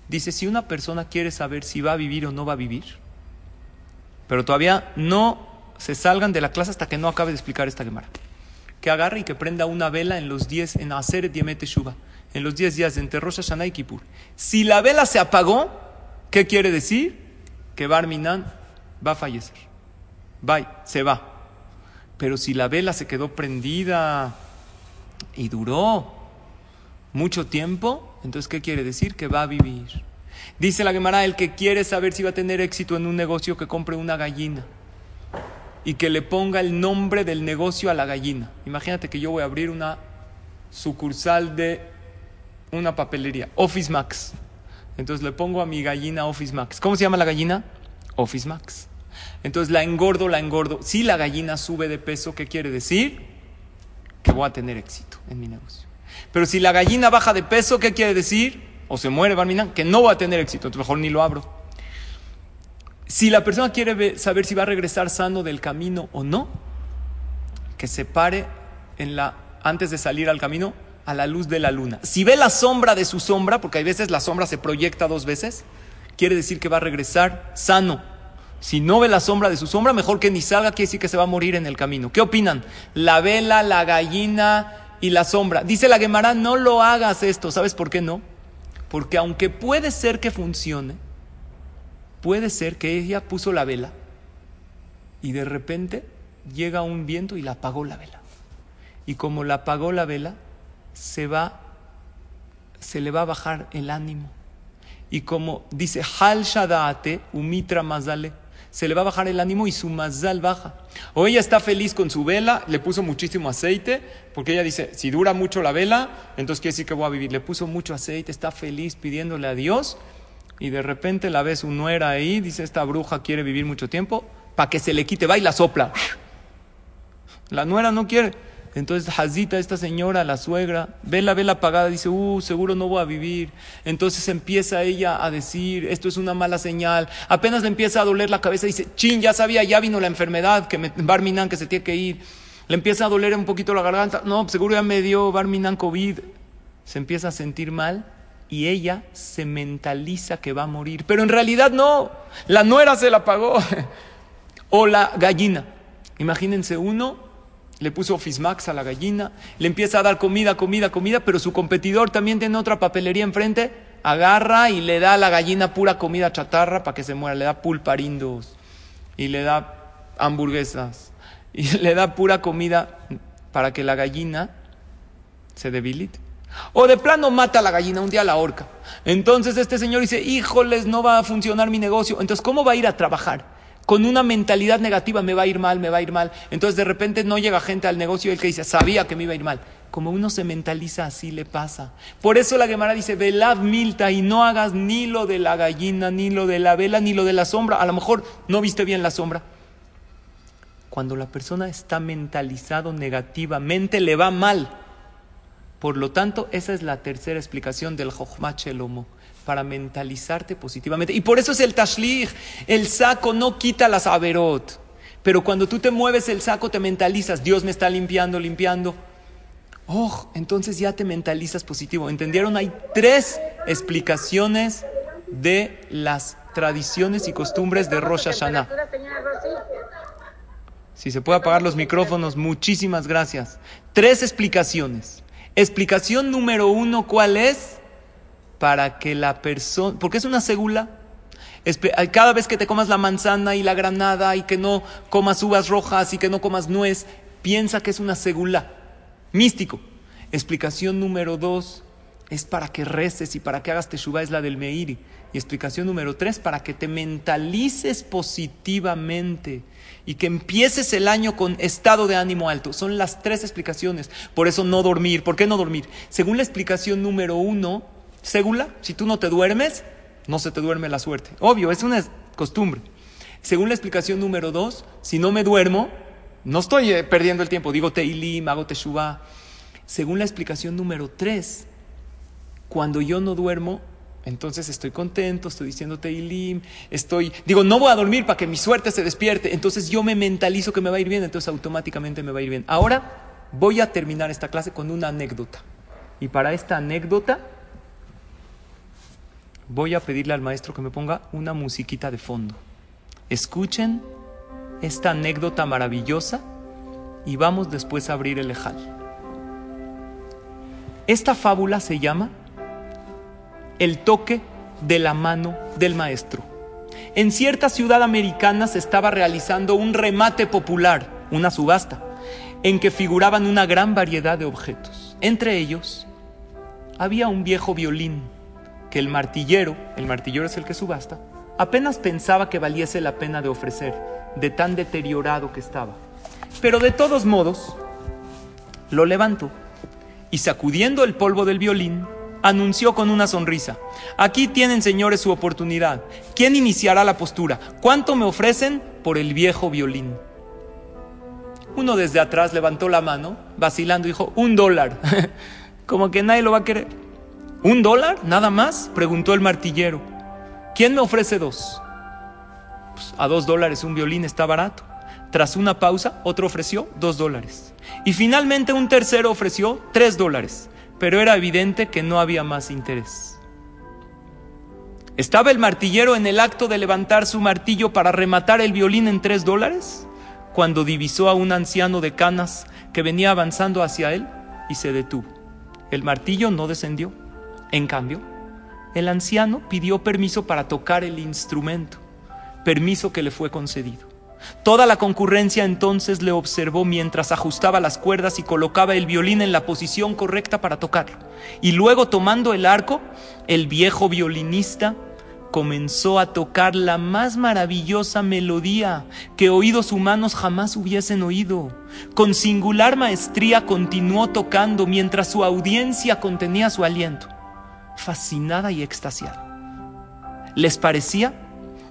Dice, si una persona quiere saber si va a vivir o no va a vivir, pero todavía no se salgan de la clase hasta que no acabe de explicar esta Gemara que agarre y que prenda una vela en los 10, en Aseret Yemete Shuba, en los 10 días de entre Rosh Hashanah y Kippur. Si la vela se apagó, ¿qué quiere decir? Que Barminan va a fallecer. Bye, se va. Pero si la vela se quedó prendida y duró mucho tiempo, entonces ¿qué quiere decir? Que va a vivir. Dice la Gemara, el que quiere saber si va a tener éxito en un negocio, que compre una gallina y que le ponga el nombre del negocio a la gallina. Imagínate que yo voy a abrir una sucursal de una papelería, Office Max. Entonces le pongo a mi gallina Office Max. ¿Cómo se llama la gallina? Office Max. Entonces la engordo, la engordo. Si la gallina sube de peso, ¿qué quiere decir? Que voy a tener éxito en mi negocio. Pero si la gallina baja de peso, ¿qué quiere decir? O se muere, Barminan, que no va a tener éxito. Entonces mejor ni lo abro. Si la persona quiere saber si va a regresar sano del camino o no, que se pare en la, antes de salir al camino a la luz de la luna. Si ve la sombra de su sombra, porque hay veces la sombra se proyecta dos veces, quiere decir que va a regresar sano. Si no ve la sombra de su sombra, mejor que ni salga, quiere decir que se va a morir en el camino. ¿Qué opinan? La vela, la gallina y la sombra. Dice la Gemara, no lo hagas esto. ¿Sabes por qué no? Porque aunque puede ser que funcione, puede ser que ella puso la vela y de repente llega un viento y la apagó la vela. Y como la apagó la vela, se va, se le va a bajar el ánimo. Y como dice, Hal Shadaate, Umitra Mazale, se le va a bajar el ánimo y su mazal baja. O ella está feliz con su vela, le puso muchísimo aceite, porque ella dice, si dura mucho la vela, entonces quiere decir que voy a vivir. Le puso mucho aceite, está feliz pidiéndole a Dios, y de repente la ve su nuera ahí, dice, esta bruja quiere vivir mucho tiempo, para que se le quite, va y la sopla. La nuera no quiere. Entonces Hazita, esta señora, la suegra, ve la vela apagada, dice, uh, seguro no voy a vivir. Entonces empieza ella a decir, esto es una mala señal. Apenas le empieza a doler la cabeza, dice, chin, ya sabía, ya vino la enfermedad, que me, Barminan, que se tiene que ir. Le empieza a doler un poquito la garganta, no, seguro ya me dio Barminan COVID. Se empieza a sentir mal y ella se mentaliza que va a morir. Pero en realidad no, la nuera se la pagó. (laughs) o la gallina. Imagínense uno le puso Fismax a la gallina, le empieza a dar comida, comida, comida, pero su competidor también tiene otra papelería enfrente, agarra y le da a la gallina pura comida chatarra para que se muera, le da pulparindos y le da hamburguesas y (laughs) le da pura comida para que la gallina se debilite. O de plano mata a la gallina, un día la horca. Entonces este señor dice, híjoles, no va a funcionar mi negocio. Entonces, ¿cómo va a ir a trabajar? con una mentalidad negativa, me va a ir mal, me va a ir mal. Entonces de repente no llega gente al negocio y el que dice, sabía que me iba a ir mal. Como uno se mentaliza, así le pasa. Por eso la Gemara dice, velad milta y no hagas ni lo de la gallina, ni lo de la vela, ni lo de la sombra. A lo mejor no viste bien la sombra. Cuando la persona está mentalizado negativamente, le va mal. Por lo tanto, esa es la tercera explicación del Jochma Chelomo para mentalizarte positivamente. Y por eso es el tashlich. El saco no quita las averot. Pero cuando tú te mueves el saco, te mentalizas. Dios me está limpiando, limpiando. Oh, entonces ya te mentalizas positivo. ¿Entendieron? Hay tres explicaciones de las tradiciones y costumbres de Rosh Hashanah. Si se puede apagar los micrófonos, muchísimas gracias. Tres explicaciones. Explicación número uno, ¿cuál es? para que la persona, porque es una segula, cada vez que te comas la manzana y la granada y que no comas uvas rojas y que no comas nuez, piensa que es una segula, místico. Explicación número dos es para que reces y para que hagas teshuva, es la del Meiri. Y explicación número tres, para que te mentalices positivamente y que empieces el año con estado de ánimo alto. Son las tres explicaciones. Por eso no dormir. ¿Por qué no dormir? Según la explicación número uno, Según si tú no te duermes, no se te duerme la suerte. Obvio, es una costumbre. Según la explicación número dos, si no me duermo, no estoy eh, perdiendo el tiempo, digo Teilim, hago Teshuvah. Según la explicación número tres, cuando yo no duermo, entonces estoy contento, estoy diciendo Teilim, estoy, digo, no voy a dormir para que mi suerte se despierte. Entonces yo me mentalizo que me va a ir bien, entonces automáticamente me va a ir bien. Ahora voy a terminar esta clase con una anécdota. Y para esta anécdota voy a pedirle al maestro que me ponga una musiquita de fondo. Escuchen esta anécdota maravillosa y vamos después a abrir el ejal. Esta fábula se llama El toque de la mano del maestro. En cierta ciudad americana se estaba realizando un remate popular, una subasta, en que figuraban una gran variedad de objetos. Entre ellos había un viejo violín que el martillero, el martillero es el que subasta, apenas pensaba que valiese la pena de ofrecer, de tan deteriorado que estaba. Pero de todos modos, lo levantó y sacudiendo el polvo del violín, anunció con una sonrisa, aquí tienen señores su oportunidad, ¿quién iniciará la postura? ¿Cuánto me ofrecen por el viejo violín? Uno desde atrás levantó la mano, vacilando, dijo, un dólar, (laughs) como que nadie lo va a querer. ¿Un dólar? ¿Nada más? preguntó el martillero. ¿Quién me ofrece dos? Pues, a dos dólares un violín está barato. Tras una pausa, otro ofreció dos dólares. Y finalmente un tercero ofreció tres dólares. Pero era evidente que no había más interés. ¿Estaba el martillero en el acto de levantar su martillo para rematar el violín en tres dólares? Cuando divisó a un anciano de canas que venía avanzando hacia él y se detuvo. El martillo no descendió. En cambio, el anciano pidió permiso para tocar el instrumento, permiso que le fue concedido. Toda la concurrencia entonces le observó mientras ajustaba las cuerdas y colocaba el violín en la posición correcta para tocarlo. Y luego tomando el arco, el viejo violinista comenzó a tocar la más maravillosa melodía que oídos humanos jamás hubiesen oído. Con singular maestría continuó tocando mientras su audiencia contenía su aliento, fascinada y extasiada. Les parecía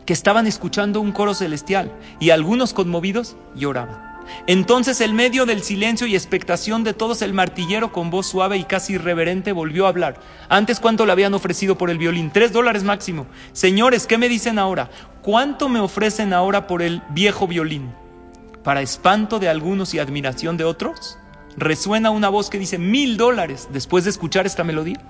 que estaban escuchando un coro celestial y algunos conmovidos lloraban. Entonces, en medio del silencio y expectación de todos, el martillero con voz suave y casi irreverente volvió a hablar. Antes, ¿cuánto le habían ofrecido por el violín? Tres dólares máximo. Señores, ¿qué me dicen ahora? ¿Cuánto me ofrecen ahora por el viejo violín? Para espanto de algunos y admiración de otros, resuena una voz que dice mil dólares después de escuchar esta melodía.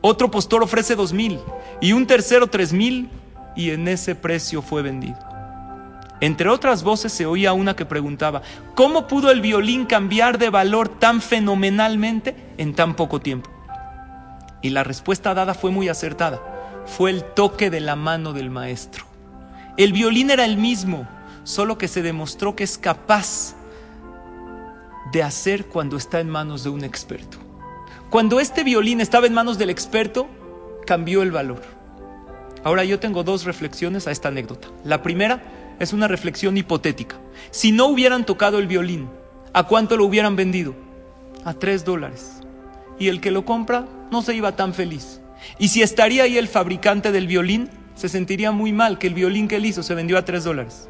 Otro postor ofrece dos mil y un tercero tres mil y en ese precio fue vendido. Entre otras voces se oía una que preguntaba, ¿cómo pudo el violín cambiar de valor tan fenomenalmente en tan poco tiempo? Y la respuesta dada fue muy acertada. Fue el toque de la mano del maestro. El violín era el mismo, solo que se demostró que es capaz de hacer cuando está en manos de un experto. Cuando este violín estaba en manos del experto, cambió el valor. Ahora yo tengo dos reflexiones a esta anécdota. La primera es una reflexión hipotética. Si no hubieran tocado el violín, ¿a cuánto lo hubieran vendido? A tres dólares. Y el que lo compra no se iba tan feliz. Y si estaría ahí el fabricante del violín, se sentiría muy mal que el violín que él hizo se vendió a tres dólares.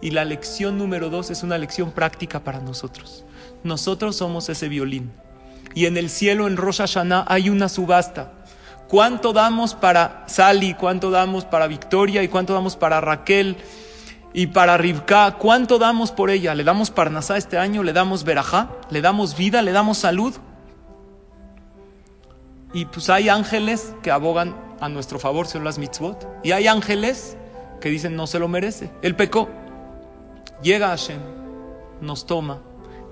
Y la lección número dos es una lección práctica para nosotros. Nosotros somos ese violín. Y en el cielo, en Rosh Hashanah, hay una subasta ¿Cuánto damos para Sally? ¿Cuánto damos para Victoria? ¿Y cuánto damos para Raquel? Y para Rivka, ¿cuánto damos por ella? ¿Le damos Parnasá este año? ¿Le damos Berajá? ¿Le damos vida? ¿Le damos salud? Y pues hay ángeles que abogan a nuestro favor, son las mitzvot. Y hay ángeles que dicen no se lo merece. Él pecó. Llega Hashem, nos toma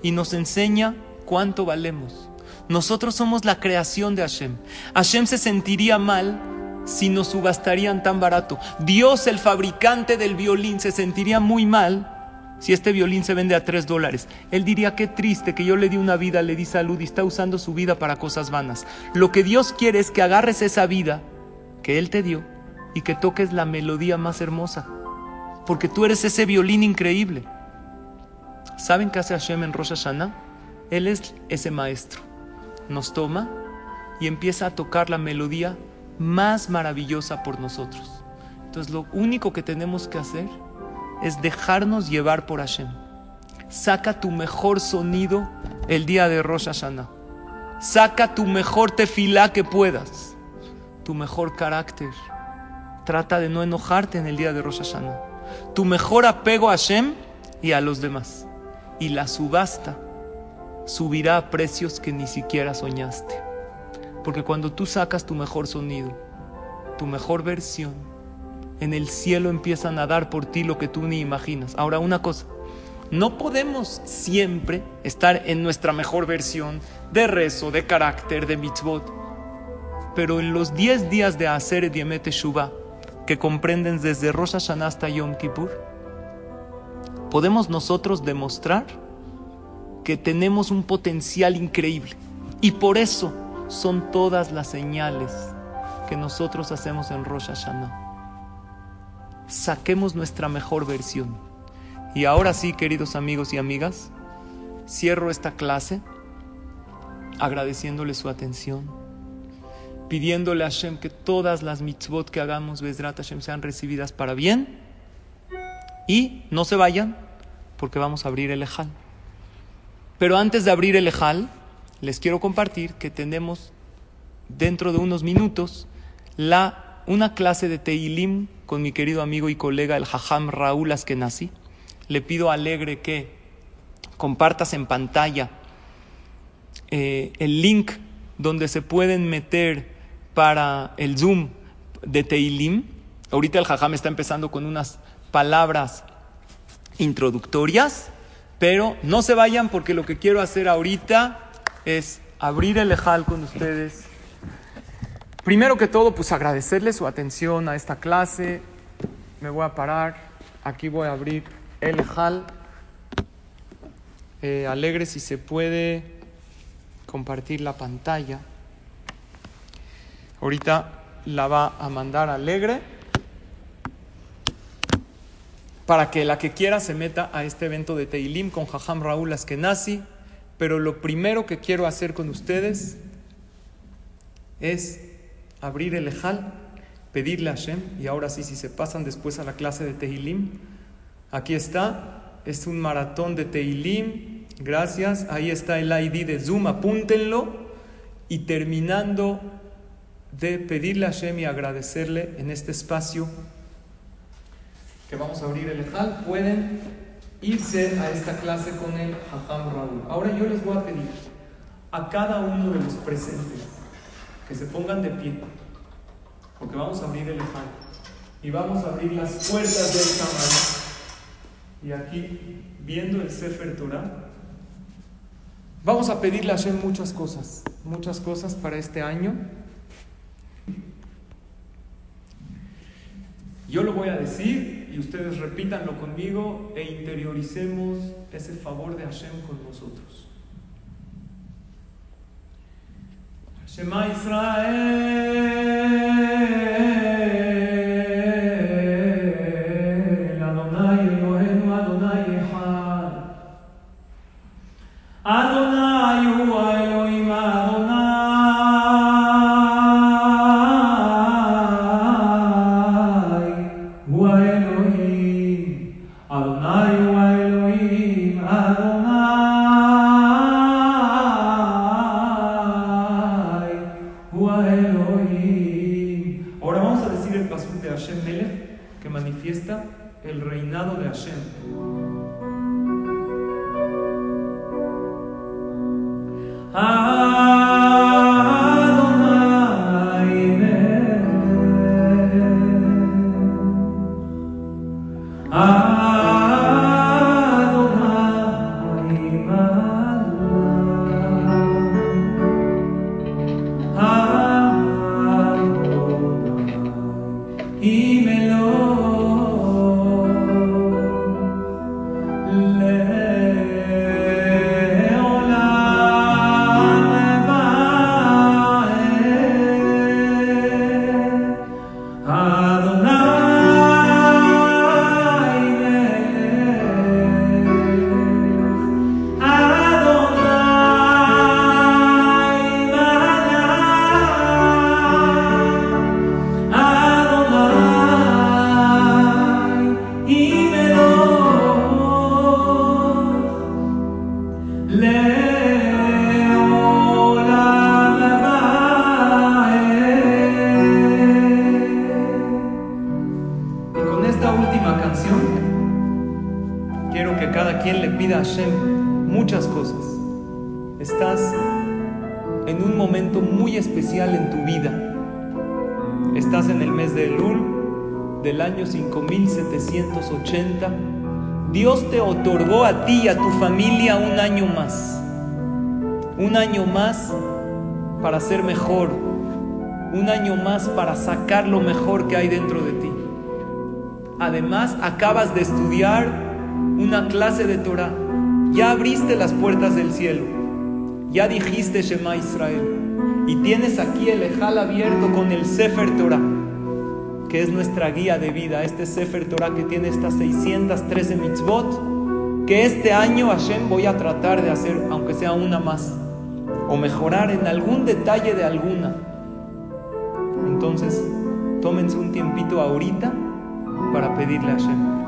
y nos enseña cuánto valemos. Nosotros somos la creación de Hashem. Hashem se sentiría mal si nos subastarían tan barato. Dios, el fabricante del violín, se sentiría muy mal si este violín se vende a tres dólares. Él diría, qué triste que yo le di una vida, le di salud y está usando su vida para cosas vanas. Lo que Dios quiere es que agarres esa vida que Él te dio y que toques la melodía más hermosa. Porque tú eres ese violín increíble. ¿Saben qué hace Hashem en Rosh Hashanah? Él es ese maestro nos toma y empieza a tocar la melodía más maravillosa por nosotros. Entonces lo único que tenemos que hacer es dejarnos llevar por Hashem. Saca tu mejor sonido el día de Rosh Hashanah. Saca tu mejor tefilá que puedas, tu mejor carácter. Trata de no enojarte en el día de Rosh Hashanah. Tu mejor apego a Hashem y a los demás. Y la subasta subirá a precios que ni siquiera soñaste. Porque cuando tú sacas tu mejor sonido, tu mejor versión, en el cielo empiezan a dar por ti lo que tú ni imaginas. Ahora, una cosa, no podemos siempre estar en nuestra mejor versión de rezo, de carácter, de mitzvot. Pero en los 10 días de Hacer Diemet Shuvah, que comprenden desde Rosh Hashanah hasta Yom Kippur, podemos nosotros demostrar que tenemos un potencial increíble. Y por eso son todas las señales que nosotros hacemos en Rosh Hashanah. Saquemos nuestra mejor versión. Y ahora sí, queridos amigos y amigas, cierro esta clase agradeciéndole su atención, pidiéndole a Hashem que todas las mitzvot que hagamos, Bezrat Hashem, sean recibidas para bien. Y no se vayan, porque vamos a abrir el Ejal. Pero antes de abrir el Ejal, les quiero compartir que tenemos dentro de unos minutos la, una clase de Teilim con mi querido amigo y colega el Jajam Raúl Askenazi. Le pido alegre que compartas en pantalla eh, el link donde se pueden meter para el Zoom de Teilim. Ahorita el Jajam está empezando con unas palabras introductorias, pero no se vayan porque lo que quiero hacer ahorita es abrir el Ejal con ustedes. Primero que todo, pues agradecerles su atención a esta clase. Me voy a parar. Aquí voy a abrir el Ejal. Eh, alegre si se puede compartir la pantalla. Ahorita la va a mandar alegre para que la que quiera se meta a este evento de Teilim con Jajam Raúl Askenazi. Pero lo primero que quiero hacer con ustedes es abrir el Ejal, pedirle a Hashem, y ahora sí, si se pasan después a la clase de Teilim, aquí está, es un maratón de Teilim, gracias, ahí está el ID de Zoom, apúntenlo, y terminando de pedirle a Hashem y agradecerle en este espacio que vamos a abrir el Ejal, pueden irse a esta clase con el Jajam Raúl. Ahora yo les voy a pedir a cada uno de los presentes que se pongan de pie, porque vamos a abrir el Ejal y vamos a abrir las puertas del tamaño. Y aquí, viendo el Sefer Torah, vamos a pedirle a Hashem muchas cosas, muchas cosas para este año. Yo lo voy a decir y ustedes repítanlo conmigo e interioricemos ese favor de Hashem con nosotros. Shema Israel, Adonai Elohenu, Adonai Echad. Adonai hu Elohim Adonai hu Hashem. Muy especial en tu vida. Estás en el mes de Elul del año 5780. Dios te otorgó a ti y a tu familia un año más. Un año más para ser mejor. Un año más para sacar lo mejor que hay dentro de ti. Además, acabas de estudiar una clase de Torah. Ya abriste las puertas del cielo. Ya dijiste Shema Israel. Y tienes aquí el Ejal abierto con el Sefer Torah, que es nuestra guía de vida. Este Sefer Torah que tiene estas 613 mitzvot, que este año Hashem voy a tratar de hacer, aunque sea una más, o mejorar en algún detalle de alguna. Entonces, tómense un tiempito ahorita para pedirle a Hashem.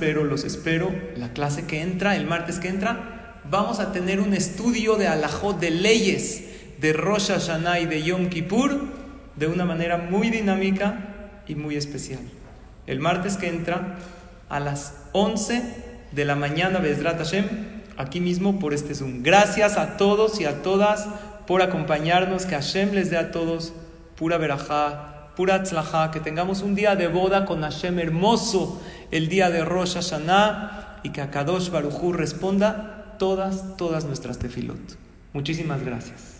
Espero, los espero, la clase que entra, el martes que entra, vamos a tener un estudio de alajot, de leyes de Rosh Hashanah y de Yom Kippur de una manera muy dinámica y muy especial. El martes que entra a las 11 de la mañana, Bezrat Hashem, aquí mismo por este Zoom. Gracias a todos y a todas por acompañarnos, que Hashem les dé a todos pura verajá, pura tzlajá, que tengamos un día de boda con Hashem hermoso, el día de Rosh Hashanah, y que a Kadosh Barujú responda todas, todas nuestras tefilot. Muchísimas gracias.